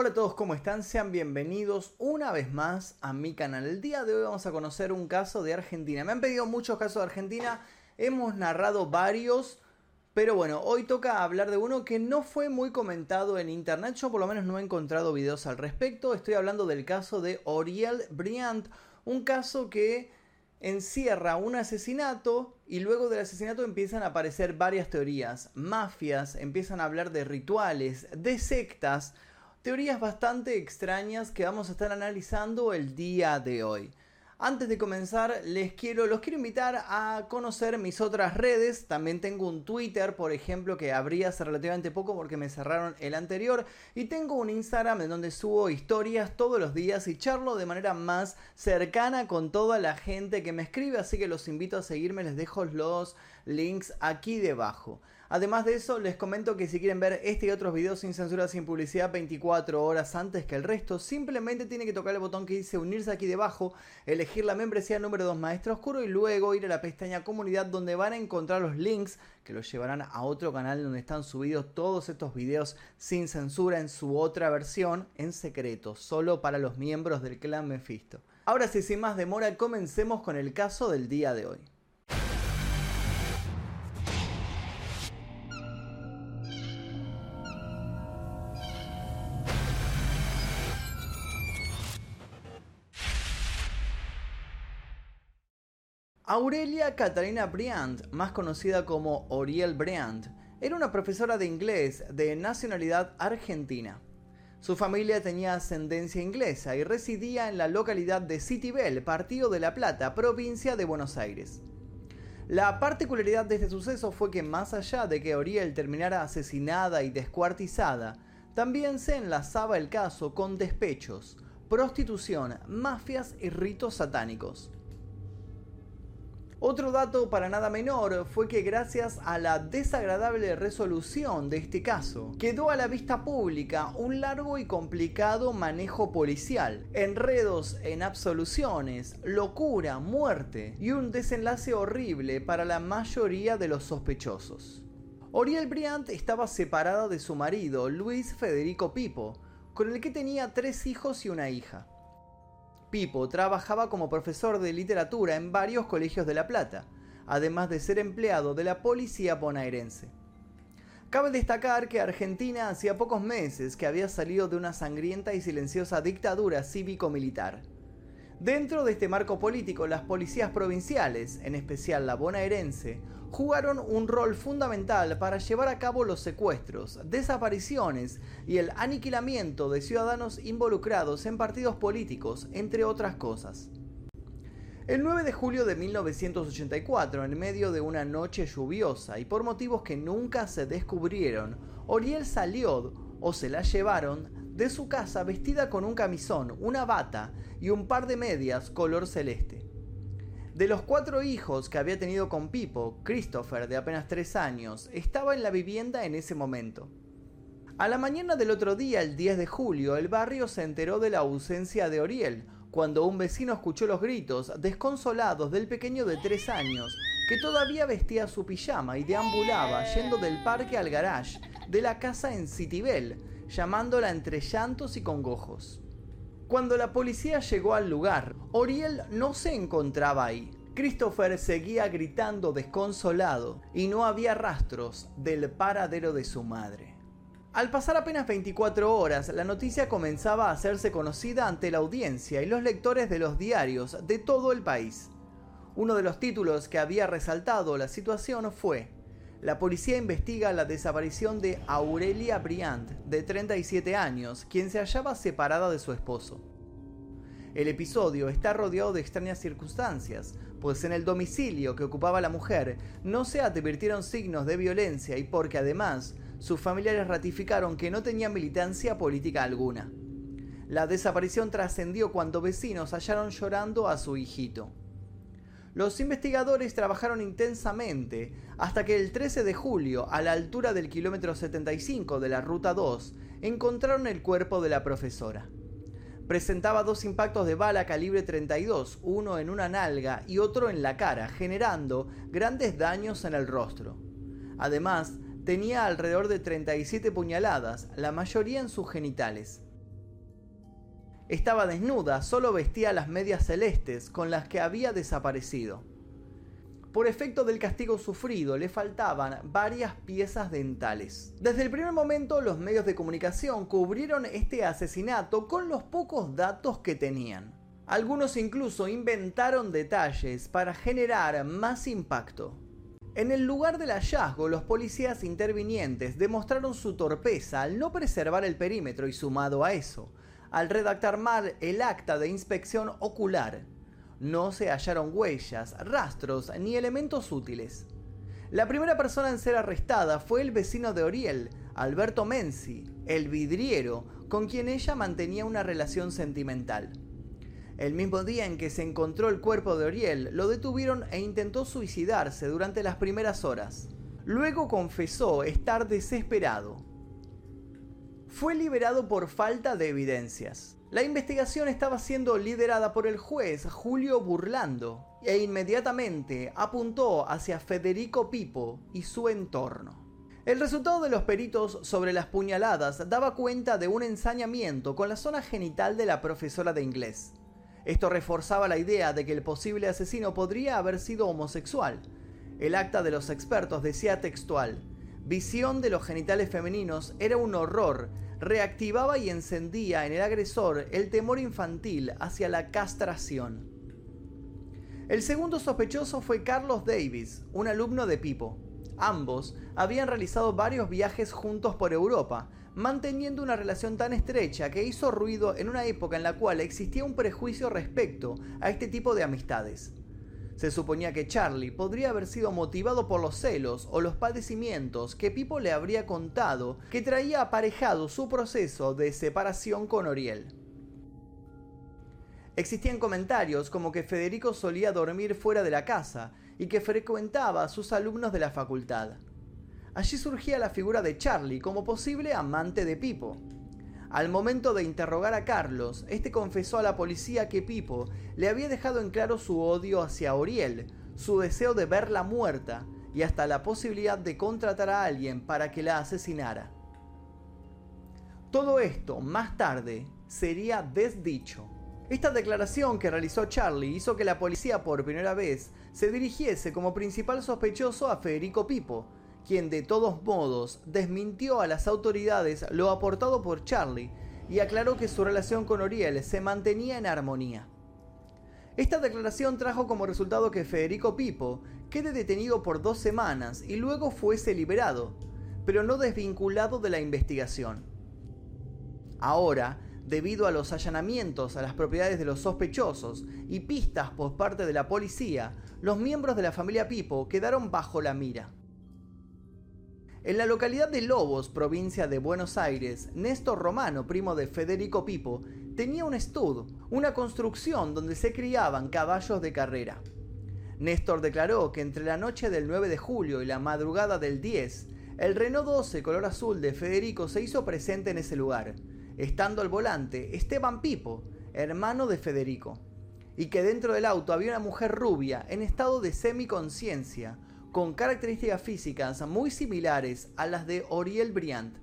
Hola a todos, ¿cómo están? Sean bienvenidos una vez más a mi canal. El día de hoy vamos a conocer un caso de Argentina. Me han pedido muchos casos de Argentina, hemos narrado varios, pero bueno, hoy toca hablar de uno que no fue muy comentado en internet. Yo por lo menos no he encontrado videos al respecto. Estoy hablando del caso de Oriel Briand, un caso que encierra un asesinato y luego del asesinato empiezan a aparecer varias teorías, mafias, empiezan a hablar de rituales, de sectas teorías bastante extrañas que vamos a estar analizando el día de hoy. Antes de comenzar, les quiero, los quiero invitar a conocer mis otras redes. También tengo un Twitter, por ejemplo, que abrí hace relativamente poco porque me cerraron el anterior. Y tengo un Instagram en donde subo historias todos los días y charlo de manera más cercana con toda la gente que me escribe. Así que los invito a seguirme, les dejo los links aquí debajo. Además de eso, les comento que si quieren ver este y otros videos sin censura, sin publicidad, 24 horas antes que el resto, simplemente tienen que tocar el botón que dice unirse aquí debajo, elegir la membresía número 2 Maestro Oscuro y luego ir a la pestaña comunidad donde van a encontrar los links que los llevarán a otro canal donde están subidos todos estos videos sin censura en su otra versión en secreto, solo para los miembros del clan Mephisto. Ahora sí, sin más demora, comencemos con el caso del día de hoy. Aurelia Catalina Briand, más conocida como Oriel Briand, era una profesora de inglés de nacionalidad argentina. Su familia tenía ascendencia inglesa y residía en la localidad de Citibel, Partido de La Plata, provincia de Buenos Aires. La particularidad de este suceso fue que más allá de que Oriel terminara asesinada y descuartizada, también se enlazaba el caso con despechos, prostitución, mafias y ritos satánicos. Otro dato para nada menor fue que gracias a la desagradable resolución de este caso, quedó a la vista pública un largo y complicado manejo policial, enredos en absoluciones, locura, muerte y un desenlace horrible para la mayoría de los sospechosos. Oriel Briand estaba separada de su marido, Luis Federico Pipo, con el que tenía tres hijos y una hija. Pipo trabajaba como profesor de literatura en varios colegios de La Plata, además de ser empleado de la policía bonaerense. Cabe destacar que Argentina hacía pocos meses que había salido de una sangrienta y silenciosa dictadura cívico-militar. Dentro de este marco político, las policías provinciales, en especial la bonaerense, jugaron un rol fundamental para llevar a cabo los secuestros, desapariciones y el aniquilamiento de ciudadanos involucrados en partidos políticos, entre otras cosas. El 9 de julio de 1984, en medio de una noche lluviosa y por motivos que nunca se descubrieron, Oriel salió, o se la llevaron, de su casa vestida con un camisón, una bata y un par de medias color celeste. De los cuatro hijos que había tenido con Pipo, Christopher, de apenas tres años, estaba en la vivienda en ese momento. A la mañana del otro día, el 10 de julio, el barrio se enteró de la ausencia de Oriel, cuando un vecino escuchó los gritos desconsolados del pequeño de tres años, que todavía vestía su pijama y deambulaba yendo del parque al garage de la casa en Citibel, llamándola entre llantos y congojos. Cuando la policía llegó al lugar, Oriel no se encontraba ahí. Christopher seguía gritando desconsolado y no había rastros del paradero de su madre. Al pasar apenas 24 horas, la noticia comenzaba a hacerse conocida ante la audiencia y los lectores de los diarios de todo el país. Uno de los títulos que había resaltado la situación fue la policía investiga la desaparición de Aurelia Briand, de 37 años, quien se hallaba separada de su esposo. El episodio está rodeado de extrañas circunstancias, pues en el domicilio que ocupaba la mujer no se advirtieron signos de violencia y porque además sus familiares ratificaron que no tenía militancia política alguna. La desaparición trascendió cuando vecinos hallaron llorando a su hijito. Los investigadores trabajaron intensamente hasta que el 13 de julio, a la altura del kilómetro 75 de la Ruta 2, encontraron el cuerpo de la profesora. Presentaba dos impactos de bala calibre 32, uno en una nalga y otro en la cara, generando grandes daños en el rostro. Además, tenía alrededor de 37 puñaladas, la mayoría en sus genitales. Estaba desnuda, solo vestía las medias celestes con las que había desaparecido. Por efecto del castigo sufrido, le faltaban varias piezas dentales. Desde el primer momento, los medios de comunicación cubrieron este asesinato con los pocos datos que tenían. Algunos incluso inventaron detalles para generar más impacto. En el lugar del hallazgo, los policías intervinientes demostraron su torpeza al no preservar el perímetro y sumado a eso, al redactar mal el acta de inspección ocular, no se hallaron huellas, rastros ni elementos útiles. La primera persona en ser arrestada fue el vecino de Oriel, Alberto Menzi, el vidriero, con quien ella mantenía una relación sentimental. El mismo día en que se encontró el cuerpo de Oriel, lo detuvieron e intentó suicidarse durante las primeras horas. Luego confesó estar desesperado. Fue liberado por falta de evidencias. La investigación estaba siendo liderada por el juez Julio Burlando e inmediatamente apuntó hacia Federico Pipo y su entorno. El resultado de los peritos sobre las puñaladas daba cuenta de un ensañamiento con la zona genital de la profesora de inglés. Esto reforzaba la idea de que el posible asesino podría haber sido homosexual. El acta de los expertos decía textual, visión de los genitales femeninos era un horror reactivaba y encendía en el agresor el temor infantil hacia la castración. El segundo sospechoso fue Carlos Davis, un alumno de Pipo. Ambos habían realizado varios viajes juntos por Europa, manteniendo una relación tan estrecha que hizo ruido en una época en la cual existía un prejuicio respecto a este tipo de amistades. Se suponía que Charlie podría haber sido motivado por los celos o los padecimientos que Pipo le habría contado que traía aparejado su proceso de separación con Oriel. Existían comentarios como que Federico solía dormir fuera de la casa y que frecuentaba a sus alumnos de la facultad. Allí surgía la figura de Charlie como posible amante de Pipo. Al momento de interrogar a Carlos, este confesó a la policía que Pipo le había dejado en claro su odio hacia Oriel, su deseo de verla muerta y hasta la posibilidad de contratar a alguien para que la asesinara. Todo esto, más tarde, sería desdicho. Esta declaración que realizó Charlie hizo que la policía por primera vez se dirigiese como principal sospechoso a Federico Pipo, quien de todos modos desmintió a las autoridades lo aportado por Charlie y aclaró que su relación con Oriel se mantenía en armonía. Esta declaración trajo como resultado que Federico Pipo quede detenido por dos semanas y luego fuese liberado, pero no desvinculado de la investigación. Ahora, debido a los allanamientos a las propiedades de los sospechosos y pistas por parte de la policía, los miembros de la familia Pipo quedaron bajo la mira. En la localidad de Lobos, provincia de Buenos Aires, Néstor Romano, primo de Federico Pipo, tenía un estud, una construcción donde se criaban caballos de carrera. Néstor declaró que entre la noche del 9 de julio y la madrugada del 10, el Renault 12 color azul de Federico se hizo presente en ese lugar, estando al volante Esteban Pipo, hermano de Federico, y que dentro del auto había una mujer rubia en estado de semiconciencia, con características físicas muy similares a las de Oriel Briand.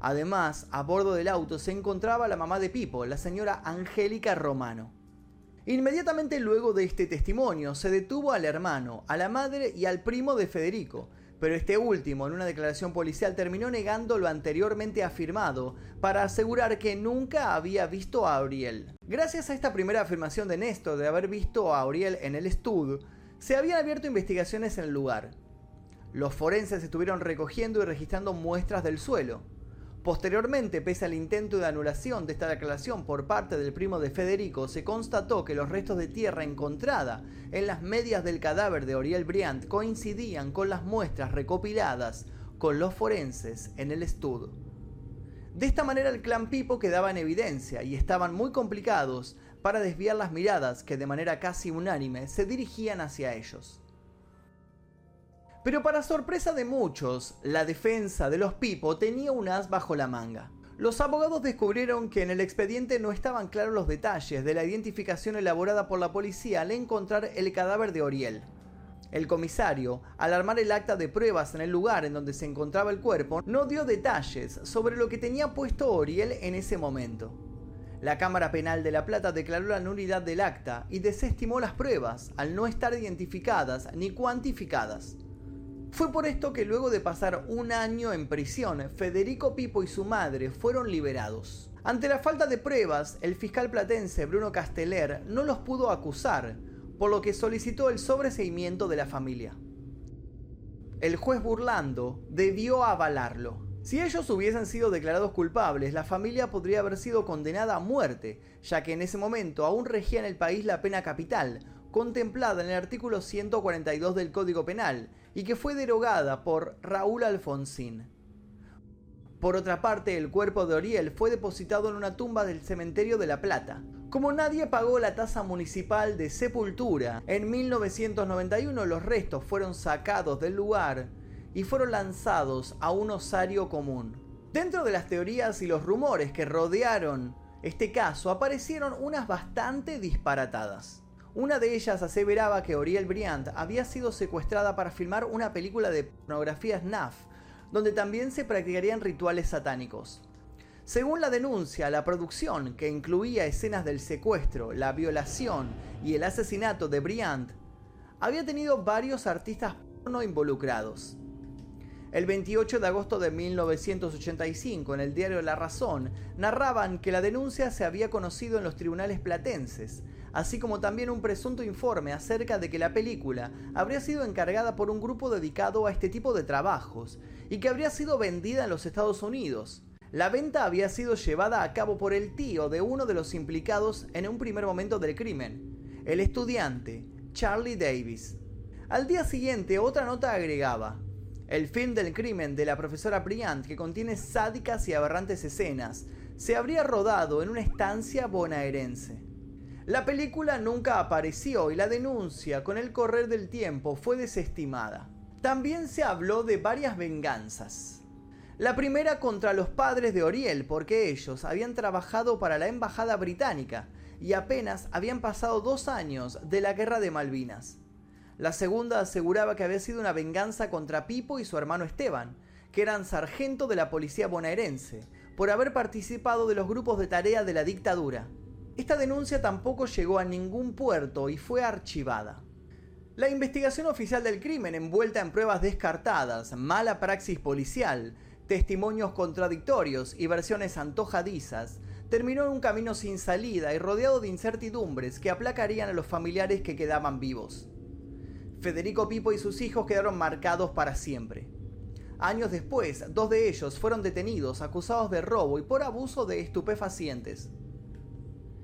Además, a bordo del auto se encontraba la mamá de Pipo, la señora Angélica Romano. Inmediatamente luego de este testimonio se detuvo al hermano, a la madre y al primo de Federico, pero este último en una declaración policial terminó negando lo anteriormente afirmado para asegurar que nunca había visto a Auriel. Gracias a esta primera afirmación de Néstor de haber visto a Auriel en el estudio, se habían abierto investigaciones en el lugar. Los forenses estuvieron recogiendo y registrando muestras del suelo. Posteriormente, pese al intento de anulación de esta declaración por parte del primo de Federico, se constató que los restos de tierra encontrada en las medias del cadáver de Oriel Briand coincidían con las muestras recopiladas con los forenses en el estudio. De esta manera el clan Pipo quedaba en evidencia y estaban muy complicados para desviar las miradas que de manera casi unánime se dirigían hacia ellos. Pero para sorpresa de muchos, la defensa de los Pipo tenía un as bajo la manga. Los abogados descubrieron que en el expediente no estaban claros los detalles de la identificación elaborada por la policía al encontrar el cadáver de Oriel. El comisario, al armar el acta de pruebas en el lugar en donde se encontraba el cuerpo, no dio detalles sobre lo que tenía puesto Oriel en ese momento. La Cámara Penal de La Plata declaró la nulidad del acta y desestimó las pruebas, al no estar identificadas ni cuantificadas. Fue por esto que luego de pasar un año en prisión, Federico Pipo y su madre fueron liberados. Ante la falta de pruebas, el fiscal platense Bruno Casteller no los pudo acusar, por lo que solicitó el sobreseimiento de la familia. El juez Burlando debió avalarlo. Si ellos hubiesen sido declarados culpables, la familia podría haber sido condenada a muerte, ya que en ese momento aún regía en el país la pena capital, contemplada en el artículo 142 del Código Penal, y que fue derogada por Raúl Alfonsín. Por otra parte, el cuerpo de Oriel fue depositado en una tumba del cementerio de La Plata. Como nadie pagó la tasa municipal de sepultura, en 1991 los restos fueron sacados del lugar y fueron lanzados a un osario común. Dentro de las teorías y los rumores que rodearon este caso aparecieron unas bastante disparatadas. Una de ellas aseveraba que Oriel Briand había sido secuestrada para filmar una película de pornografía SNAF, donde también se practicarían rituales satánicos. Según la denuncia, la producción, que incluía escenas del secuestro, la violación y el asesinato de Briand, había tenido varios artistas porno involucrados. El 28 de agosto de 1985, en el diario La Razón, narraban que la denuncia se había conocido en los tribunales platenses, así como también un presunto informe acerca de que la película habría sido encargada por un grupo dedicado a este tipo de trabajos y que habría sido vendida en los Estados Unidos. La venta había sido llevada a cabo por el tío de uno de los implicados en un primer momento del crimen, el estudiante Charlie Davis. Al día siguiente otra nota agregaba, el film del crimen de la profesora Bryant, que contiene sádicas y aberrantes escenas, se habría rodado en una estancia bonaerense. La película nunca apareció y la denuncia con el correr del tiempo fue desestimada. También se habló de varias venganzas. La primera contra los padres de Oriel, porque ellos habían trabajado para la Embajada Británica y apenas habían pasado dos años de la Guerra de Malvinas. La segunda aseguraba que había sido una venganza contra Pipo y su hermano Esteban, que eran sargento de la policía bonaerense, por haber participado de los grupos de tarea de la dictadura. Esta denuncia tampoco llegó a ningún puerto y fue archivada. La investigación oficial del crimen, envuelta en pruebas descartadas, mala praxis policial, testimonios contradictorios y versiones antojadizas, terminó en un camino sin salida y rodeado de incertidumbres que aplacarían a los familiares que quedaban vivos. Federico Pipo y sus hijos quedaron marcados para siempre. Años después, dos de ellos fueron detenidos acusados de robo y por abuso de estupefacientes.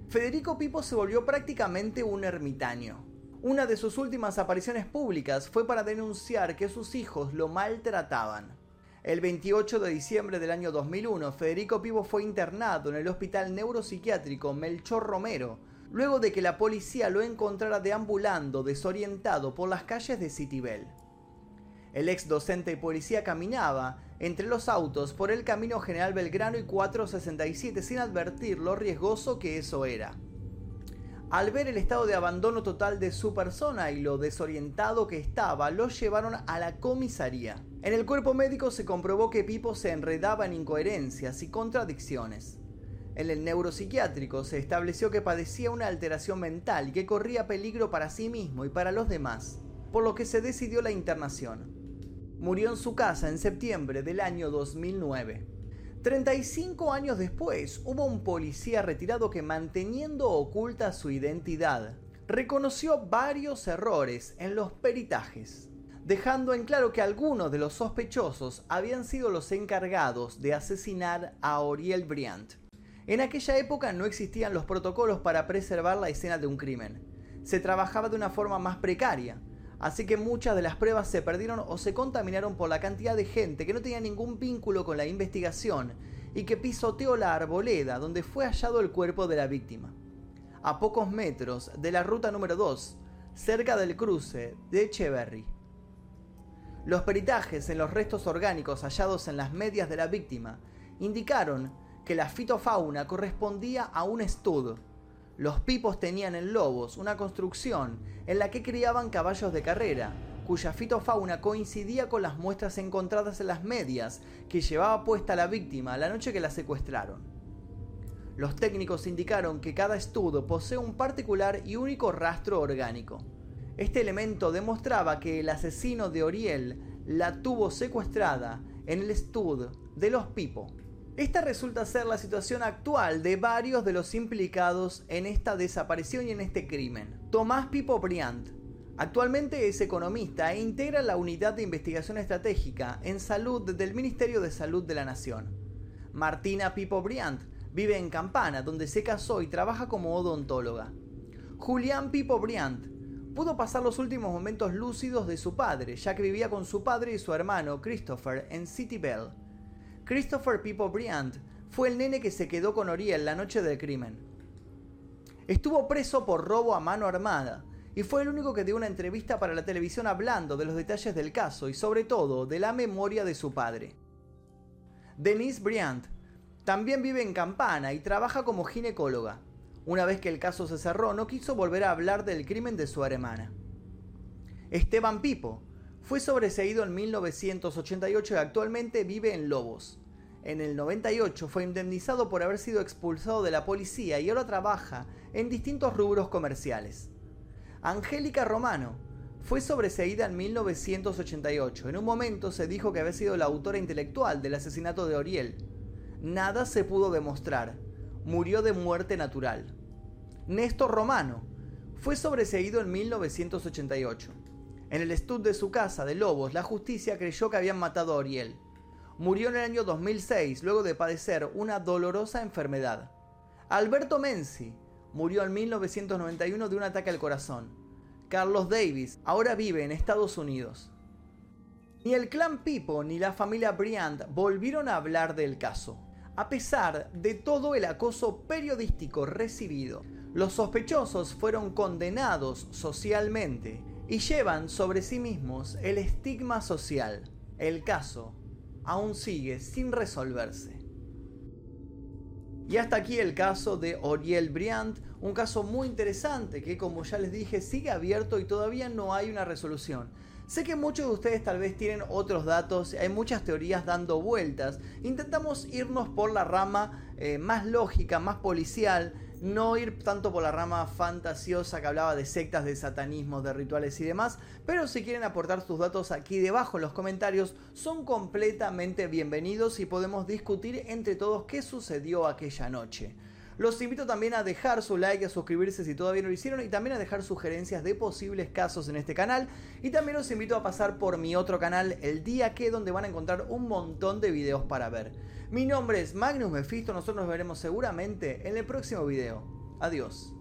Federico Pipo se volvió prácticamente un ermitaño. Una de sus últimas apariciones públicas fue para denunciar que sus hijos lo maltrataban. El 28 de diciembre del año 2001, Federico Pipo fue internado en el Hospital Neuropsiquiátrico Melchor Romero, luego de que la policía lo encontrara deambulando desorientado por las calles de Citibel. El ex docente y policía caminaba entre los autos por el camino General Belgrano y 467 sin advertir lo riesgoso que eso era. Al ver el estado de abandono total de su persona y lo desorientado que estaba, lo llevaron a la comisaría. En el cuerpo médico se comprobó que Pipo se enredaba en incoherencias y contradicciones. En el neuropsiquiátrico se estableció que padecía una alteración mental y que corría peligro para sí mismo y para los demás, por lo que se decidió la internación. Murió en su casa en septiembre del año 2009. 35 años después, hubo un policía retirado que manteniendo oculta su identidad, reconoció varios errores en los peritajes, dejando en claro que algunos de los sospechosos habían sido los encargados de asesinar a Oriel Briand. En aquella época no existían los protocolos para preservar la escena de un crimen. Se trabajaba de una forma más precaria, así que muchas de las pruebas se perdieron o se contaminaron por la cantidad de gente que no tenía ningún vínculo con la investigación y que pisoteó la arboleda donde fue hallado el cuerpo de la víctima. A pocos metros de la ruta número 2, cerca del cruce de Echeverry. Los peritajes en los restos orgánicos hallados en las medias de la víctima indicaron que la fitofauna correspondía a un estudo. Los pipos tenían en Lobos una construcción en la que criaban caballos de carrera, cuya fitofauna coincidía con las muestras encontradas en las medias que llevaba puesta la víctima la noche que la secuestraron. Los técnicos indicaron que cada estudio posee un particular y único rastro orgánico. Este elemento demostraba que el asesino de Oriel la tuvo secuestrada en el estudio de los Pipo. Esta resulta ser la situación actual de varios de los implicados en esta desaparición y en este crimen. Tomás Pipo Briand. Actualmente es economista e integra la Unidad de Investigación Estratégica en Salud del Ministerio de Salud de la Nación. Martina Pipo Briand vive en Campana, donde se casó y trabaja como odontóloga. Julián Pipo Briand pudo pasar los últimos momentos lúcidos de su padre, ya que vivía con su padre y su hermano Christopher en City Bell. Christopher Pipo Briand fue el nene que se quedó con Oriel la noche del crimen. Estuvo preso por robo a mano armada y fue el único que dio una entrevista para la televisión hablando de los detalles del caso y sobre todo de la memoria de su padre. Denise Briand también vive en Campana y trabaja como ginecóloga. Una vez que el caso se cerró, no quiso volver a hablar del crimen de su hermana. Esteban Pipo fue sobreseído en 1988 y actualmente vive en Lobos. En el 98 fue indemnizado por haber sido expulsado de la policía y ahora trabaja en distintos rubros comerciales. Angélica Romano fue sobreseída en 1988. En un momento se dijo que había sido la autora intelectual del asesinato de Oriel. Nada se pudo demostrar. Murió de muerte natural. Néstor Romano fue sobreseído en 1988. En el estudio de su casa de Lobos, la justicia creyó que habían matado a Oriel. Murió en el año 2006 luego de padecer una dolorosa enfermedad. Alberto Menzi murió en 1991 de un ataque al corazón. Carlos Davis ahora vive en Estados Unidos. Ni el clan Pipo ni la familia Briand volvieron a hablar del caso, a pesar de todo el acoso periodístico recibido. Los sospechosos fueron condenados socialmente y llevan sobre sí mismos el estigma social. El caso aún sigue sin resolverse. Y hasta aquí el caso de Oriel Briand, un caso muy interesante que como ya les dije sigue abierto y todavía no hay una resolución. Sé que muchos de ustedes tal vez tienen otros datos, hay muchas teorías dando vueltas. Intentamos irnos por la rama eh, más lógica, más policial, no ir tanto por la rama fantasiosa que hablaba de sectas, de satanismo, de rituales y demás, pero si quieren aportar sus datos aquí debajo en los comentarios, son completamente bienvenidos y podemos discutir entre todos qué sucedió aquella noche. Los invito también a dejar su like, a suscribirse si todavía no lo hicieron y también a dejar sugerencias de posibles casos en este canal. Y también los invito a pasar por mi otro canal, El Día Que, donde van a encontrar un montón de videos para ver. Mi nombre es Magnus Mephisto, nosotros nos veremos seguramente en el próximo video. Adiós.